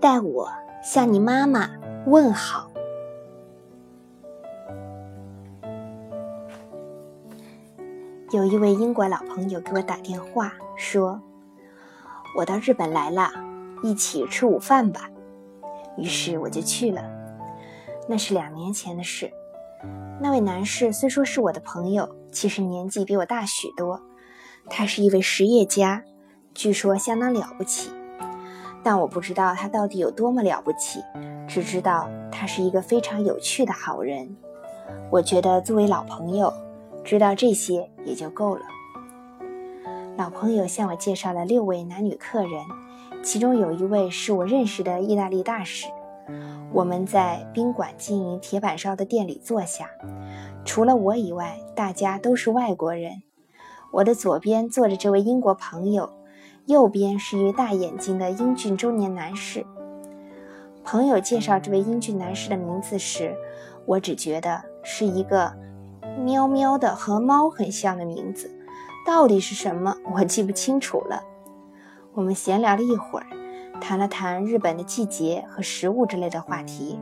代我向你妈妈问好。有一位英国老朋友给我打电话说：“我到日本来了，一起吃午饭吧。”于是我就去了。那是两年前的事。那位男士虽说是我的朋友，其实年纪比我大许多。他是一位实业家，据说相当了不起。但我不知道他到底有多么了不起，只知道他是一个非常有趣的好人。我觉得作为老朋友，知道这些也就够了。老朋友向我介绍了六位男女客人，其中有一位是我认识的意大利大使。我们在宾馆经营铁板烧的店里坐下，除了我以外，大家都是外国人。我的左边坐着这位英国朋友。右边是一位大眼睛的英俊中年男士。朋友介绍这位英俊男士的名字时，我只觉得是一个喵喵的和猫很像的名字，到底是什么我记不清楚了。我们闲聊了一会儿，谈了谈日本的季节和食物之类的话题。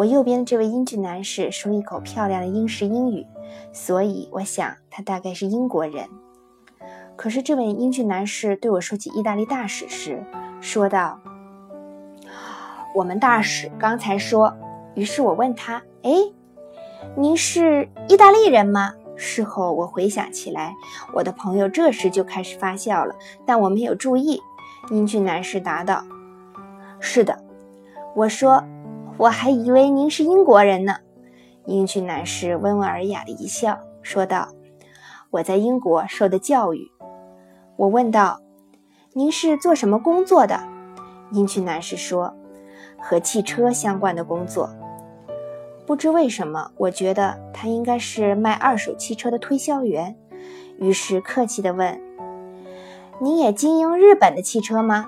我右边的这位英俊男士说一口漂亮的英式英语，所以我想他大概是英国人。可是这位英俊男士对我说起意大利大使时，说道：“我们大使刚才说。”于是我问他：“哎，您是意大利人吗？”事后我回想起来，我的朋友这时就开始发笑了，但我没有注意。英俊男士答道：“是的。”我说：“我还以为您是英国人呢。”英俊男士温文尔雅的一笑，说道：“我在英国受的教育。”我问道：“您是做什么工作的？”英俊男士说：“和汽车相关的工作。”不知为什么，我觉得他应该是卖二手汽车的推销员，于是客气地问：“您也经营日本的汽车吗？”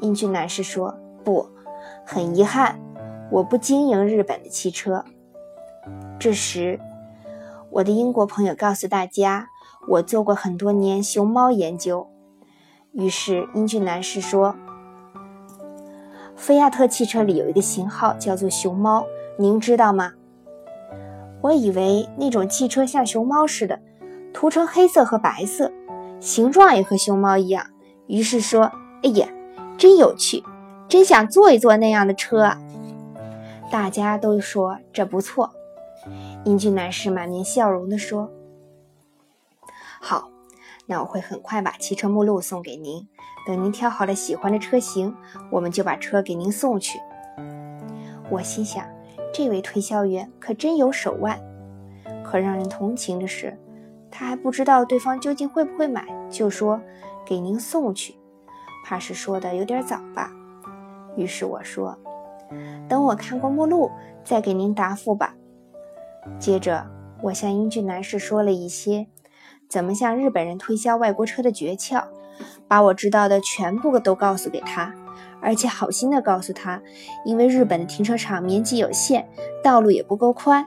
英俊男士说：“不，很遗憾，我不经营日本的汽车。”这时，我的英国朋友告诉大家。我做过很多年熊猫研究，于是英俊男士说：“菲亚特汽车里有一个型号叫做熊猫，您知道吗？”我以为那种汽车像熊猫似的，涂成黑色和白色，形状也和熊猫一样。于是说：“哎呀，真有趣，真想坐一坐那样的车！”大家都说这不错。英俊男士满面笑容地说。好，那我会很快把汽车目录送给您。等您挑好了喜欢的车型，我们就把车给您送去。我心想，这位推销员可真有手腕。可让人同情的是，他还不知道对方究竟会不会买，就说给您送去，怕是说的有点早吧。于是我说，等我看过目录再给您答复吧。接着，我向英俊男士说了一些。怎么向日本人推销外国车的诀窍，把我知道的全部都告诉给他，而且好心的告诉他，因为日本的停车场面积有限，道路也不够宽，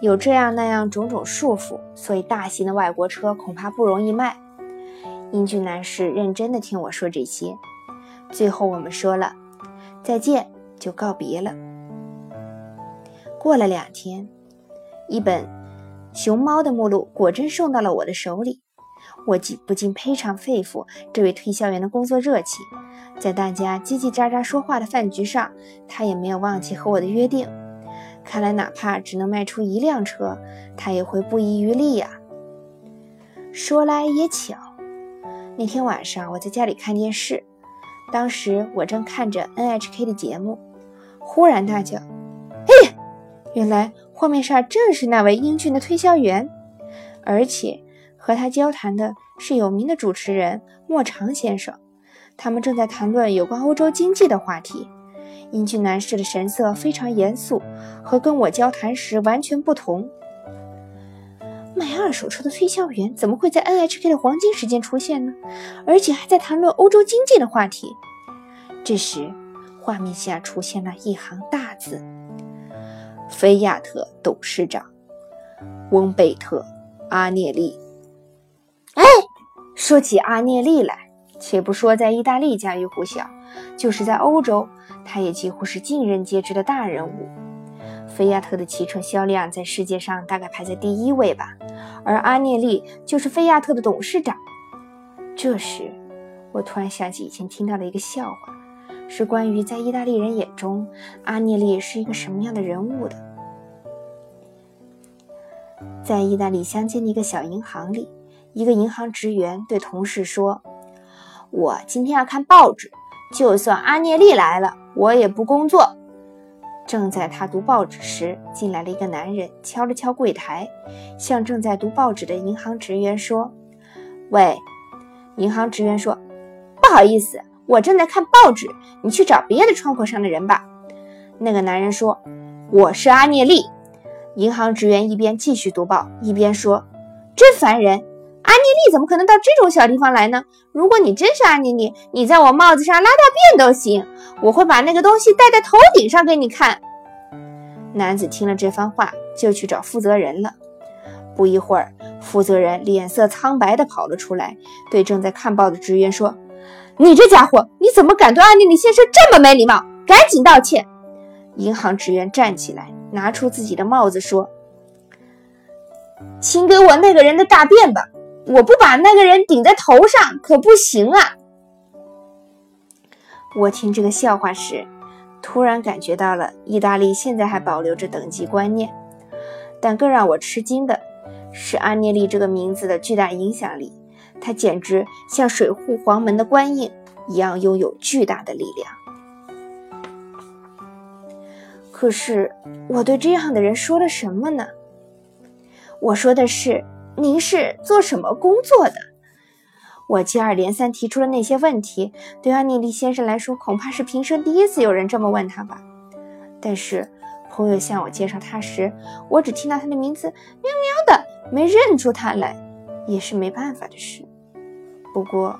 有这样那样种种束缚，所以大型的外国车恐怕不容易卖。英俊男士认真的听我说这些，最后我们说了再见，就告别了。过了两天，一本。熊猫的目录果真送到了我的手里，我禁不禁非常佩服这位推销员的工作热情。在大家叽叽喳喳说话的饭局上，他也没有忘记和我的约定。看来，哪怕只能卖出一辆车，他也会不遗余力呀。说来也巧，那天晚上我在家里看电视，当时我正看着 NHK 的节目，忽然大叫：“嘿！”原来画面上正是那位英俊的推销员，而且和他交谈的是有名的主持人莫长先生。他们正在谈论有关欧洲经济的话题。英俊男士的神色非常严肃，和跟我交谈时完全不同。卖二手车的推销员怎么会在 NHK 的黄金时间出现呢？而且还在谈论欧洲经济的话题。这时，画面下出现了一行大字。菲亚特董事长翁贝特阿涅利。哎，说起阿涅利来，且不说在意大利家喻户晓，就是在欧洲，他也几乎是尽人皆知的大人物。菲亚特的汽车销量在世界上大概排在第一位吧，而阿涅利就是菲亚特的董事长。这时，我突然想起以前听到的一个笑话，是关于在意大利人眼中阿涅利是一个什么样的人物的。在意大利乡间的一个小银行里，一个银行职员对同事说：“我今天要看报纸，就算阿涅利来了，我也不工作。”正在他读报纸时，进来了一个男人，敲了敲柜台，向正在读报纸的银行职员说：“喂。”银行职员说：“不好意思，我正在看报纸，你去找别的窗口上的人吧。”那个男人说：“我是阿涅利。”银行职员一边继续读报，一边说：“真烦人！阿涅利怎么可能到这种小地方来呢？如果你真是阿涅利，你在我帽子上拉大便都行，我会把那个东西戴在头顶上给你看。”男子听了这番话，就去找负责人了。不一会儿，负责人脸色苍白地跑了出来，对正在看报的职员说：“你这家伙，你怎么敢对阿涅利先生这么没礼貌？赶紧道歉！”银行职员站起来，拿出自己的帽子说：“请给我那个人的大便吧！我不把那个人顶在头上可不行啊！”我听这个笑话时，突然感觉到了意大利现在还保留着等级观念，但更让我吃惊的。是阿涅利这个名字的巨大影响力，它简直像水户黄门的官印一样，拥有巨大的力量。可是我对这样的人说了什么呢？我说的是：“您是做什么工作的？”我接二连三提出了那些问题，对阿涅利先生来说，恐怕是平生第一次有人这么问他吧。但是朋友向我介绍他时，我只听到他的名字，喵喵的。没认出他来，也是没办法的事。不过，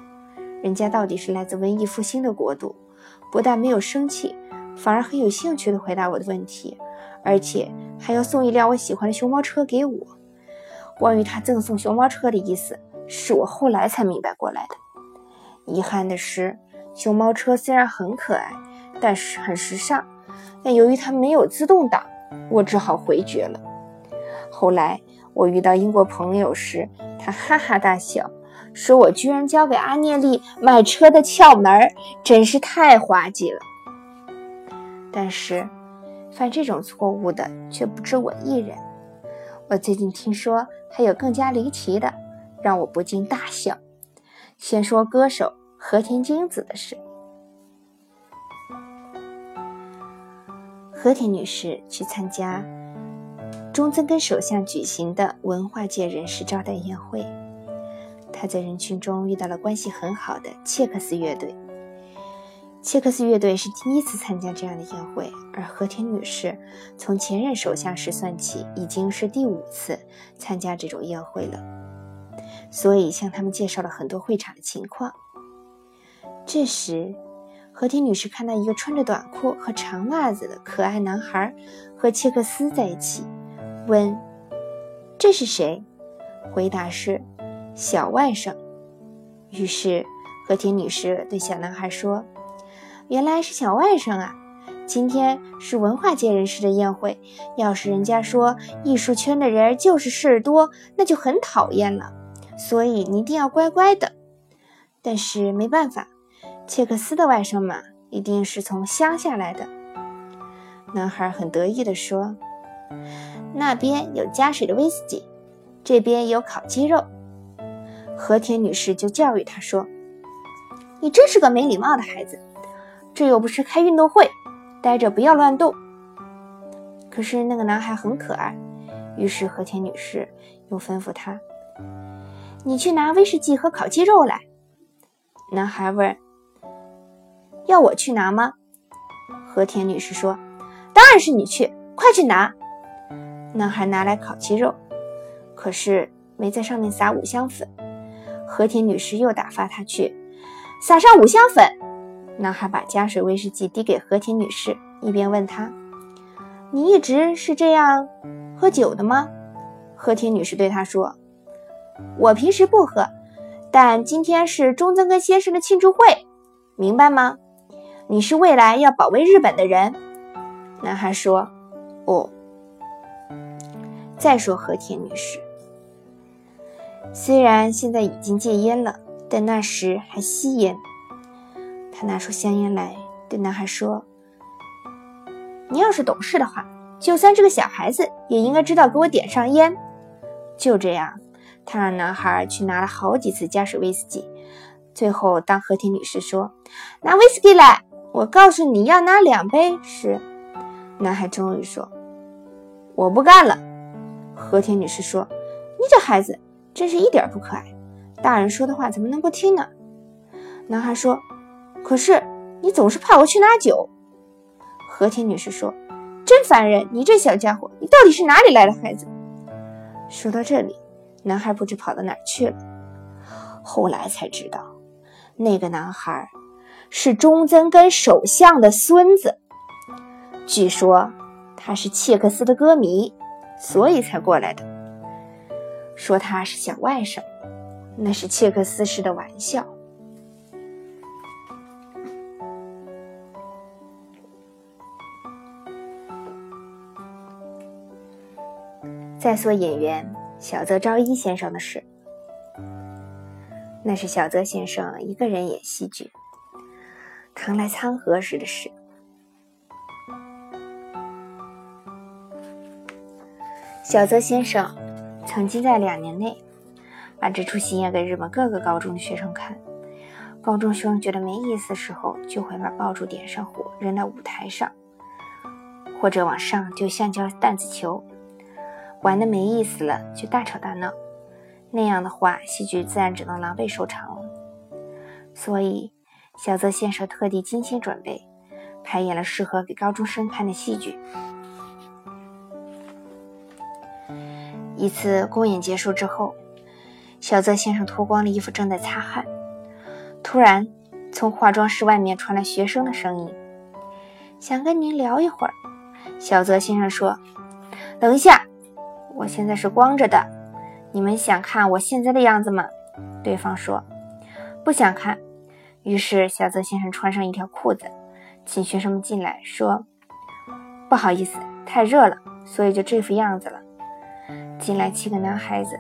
人家到底是来自文艺复兴的国度，不但没有生气，反而很有兴趣地回答我的问题，而且还要送一辆我喜欢的熊猫车给我。关于他赠送熊猫车的意思，是我后来才明白过来的。遗憾的是，熊猫车虽然很可爱，但是很时尚，但由于它没有自动挡，我只好回绝了。后来。我遇到英国朋友时，他哈哈大笑，说我居然教给阿涅利买车的窍门，真是太滑稽了。但是，犯这种错误的却不止我一人。我最近听说还有更加离奇的，让我不禁大笑。先说歌手和田京子的事。和田女士去参加。中曾根首相举行的文化界人士招待宴会，他在人群中遇到了关系很好的切克斯乐队。切克斯乐队是第一次参加这样的宴会，而和田女士从前任首相时算起，已经是第五次参加这种宴会了，所以向他们介绍了很多会场的情况。这时，和田女士看到一个穿着短裤和长袜子的可爱男孩和切克斯在一起。问：“这是谁？”回答是：“小外甥。”于是和田女士对小男孩说：“原来是小外甥啊！今天是文化界人士的宴会，要是人家说艺术圈的人就是事儿多，那就很讨厌了。所以你一定要乖乖的。但是没办法，切克斯的外甥嘛，一定是从乡下来的。”男孩很得意地说。那边有加水的威士忌，这边有烤鸡肉。和田女士就教育他说：“你真是个没礼貌的孩子，这又不是开运动会，待着不要乱动。”可是那个男孩很可爱，于是和田女士又吩咐他：“你去拿威士忌和烤鸡肉来。”男孩问：“要我去拿吗？”和田女士说：“当然是你去，快去拿。”男孩拿来烤鸡肉，可是没在上面撒五香粉。和田女士又打发他去撒上五香粉。男孩把加水威士忌递给和田女士，一边问她：“你一直是这样喝酒的吗？”和田女士对他说：“我平时不喝，但今天是中曾根先生的庆祝会，明白吗？你是未来要保卫日本的人。”男孩说：“哦。”再说和田女士，虽然现在已经戒烟了，但那时还吸烟。他拿出香烟来，对男孩说：“你要是懂事的话，就算是个小孩子，也应该知道给我点上烟。”就这样，他让男孩去拿了好几次加水威士忌。最后，当和田女士说：“拿威士忌来，我告诉你要拿两杯时，男孩终于说：“我不干了。”和田女士说：“你这孩子真是一点不可爱，大人说的话怎么能不听呢？”男孩说：“可是你总是派我去拿酒。”和田女士说：“真烦人！你这小家伙，你到底是哪里来的孩子？”说到这里，男孩不知跑到哪儿去了。后来才知道，那个男孩是中曾根首相的孙子。据说他是切克斯的歌迷，所以才过来的。说他是小外甥，那是切克斯式的玩笑。再说演员小泽昭一先生的事，那是小泽先生一个人演戏剧。唐来苍河时的事。小泽先生曾经在两年内把这出戏演给日本各个高中的学生看。高中生觉得没意思的时候，就会把爆竹点上火扔到舞台上，或者往上丢橡胶弹子球。玩的没意思了，就大吵大闹，那样的话，戏剧自然只能狼狈收场了。所以，小泽先生特地精心准备，排演了适合给高中生看的戏剧。一次公演结束之后，小泽先生脱光了衣服，正在擦汗，突然从化妆室外面传来学生的声音：“想跟您聊一会儿。”小泽先生说：“等一下。”我现在是光着的，你们想看我现在的样子吗？对方说不想看。于是小泽先生穿上一条裤子，请学生们进来，说不好意思，太热了，所以就这副样子了。进来七个男孩子，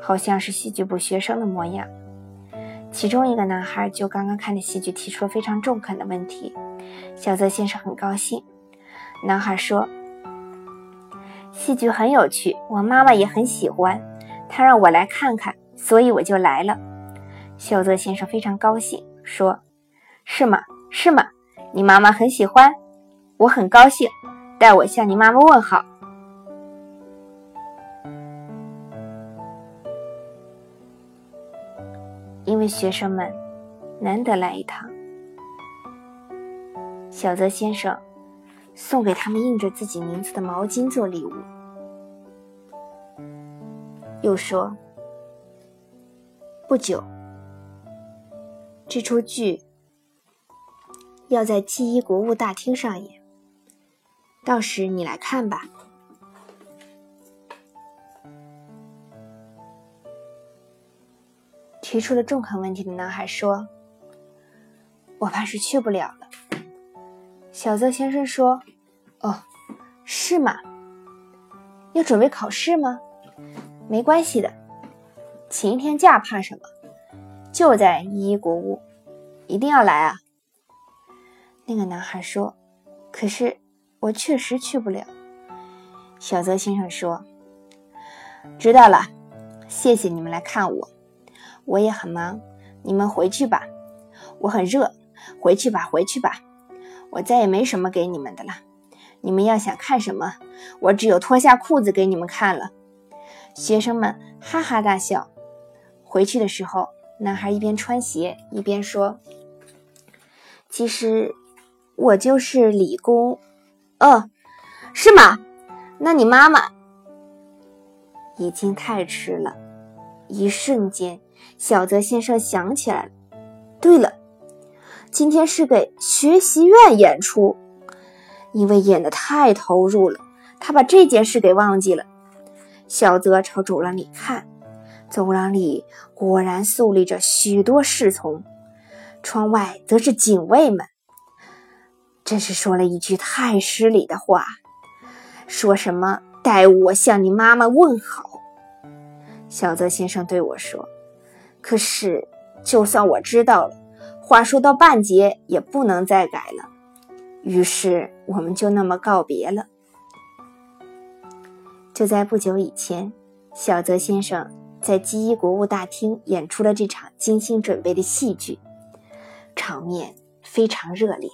好像是戏剧部学生的模样。其中一个男孩就刚刚看的戏剧提出了非常中肯的问题，小泽先生很高兴。男孩说。戏剧很有趣，我妈妈也很喜欢，她让我来看看，所以我就来了。小泽先生非常高兴，说：“是吗？是吗？你妈妈很喜欢，我很高兴，代我向你妈妈问好。”因为学生们难得来一趟，小泽先生。送给他们印着自己名字的毛巾做礼物。又说，不久，这出剧要在记忆国务大厅上演，到时你来看吧。提出了中肯问题的男孩说：“我怕是去不了了。”小泽先生说：“哦，是吗？要准备考试吗？没关系的，请一天假怕什么？就在一一国屋，一定要来啊！”那个男孩说：“可是我确实去不了。”小泽先生说：“知道了，谢谢你们来看我，我也很忙，你们回去吧。我很热，回去吧，回去吧。”我再也没什么给你们的了，你们要想看什么，我只有脱下裤子给你们看了。学生们哈哈大笑。回去的时候，男孩一边穿鞋一边说：“其实我就是理工。”哦，是吗？那你妈妈已经太迟了。一瞬间，小泽先生想起来了。对了。今天是给学习院演出，因为演的太投入了，他把这件事给忘记了。小泽朝走廊里看，走廊里果然肃立着许多侍从，窗外则是警卫们。真是说了一句太失礼的话，说什么代我向你妈妈问好。小泽先生对我说：“可是，就算我知道了，话说到半截也不能再改了。”于是，我们就那么告别了。就在不久以前，小泽先生在基伊国务大厅演出了这场精心准备的戏剧，场面非常热烈。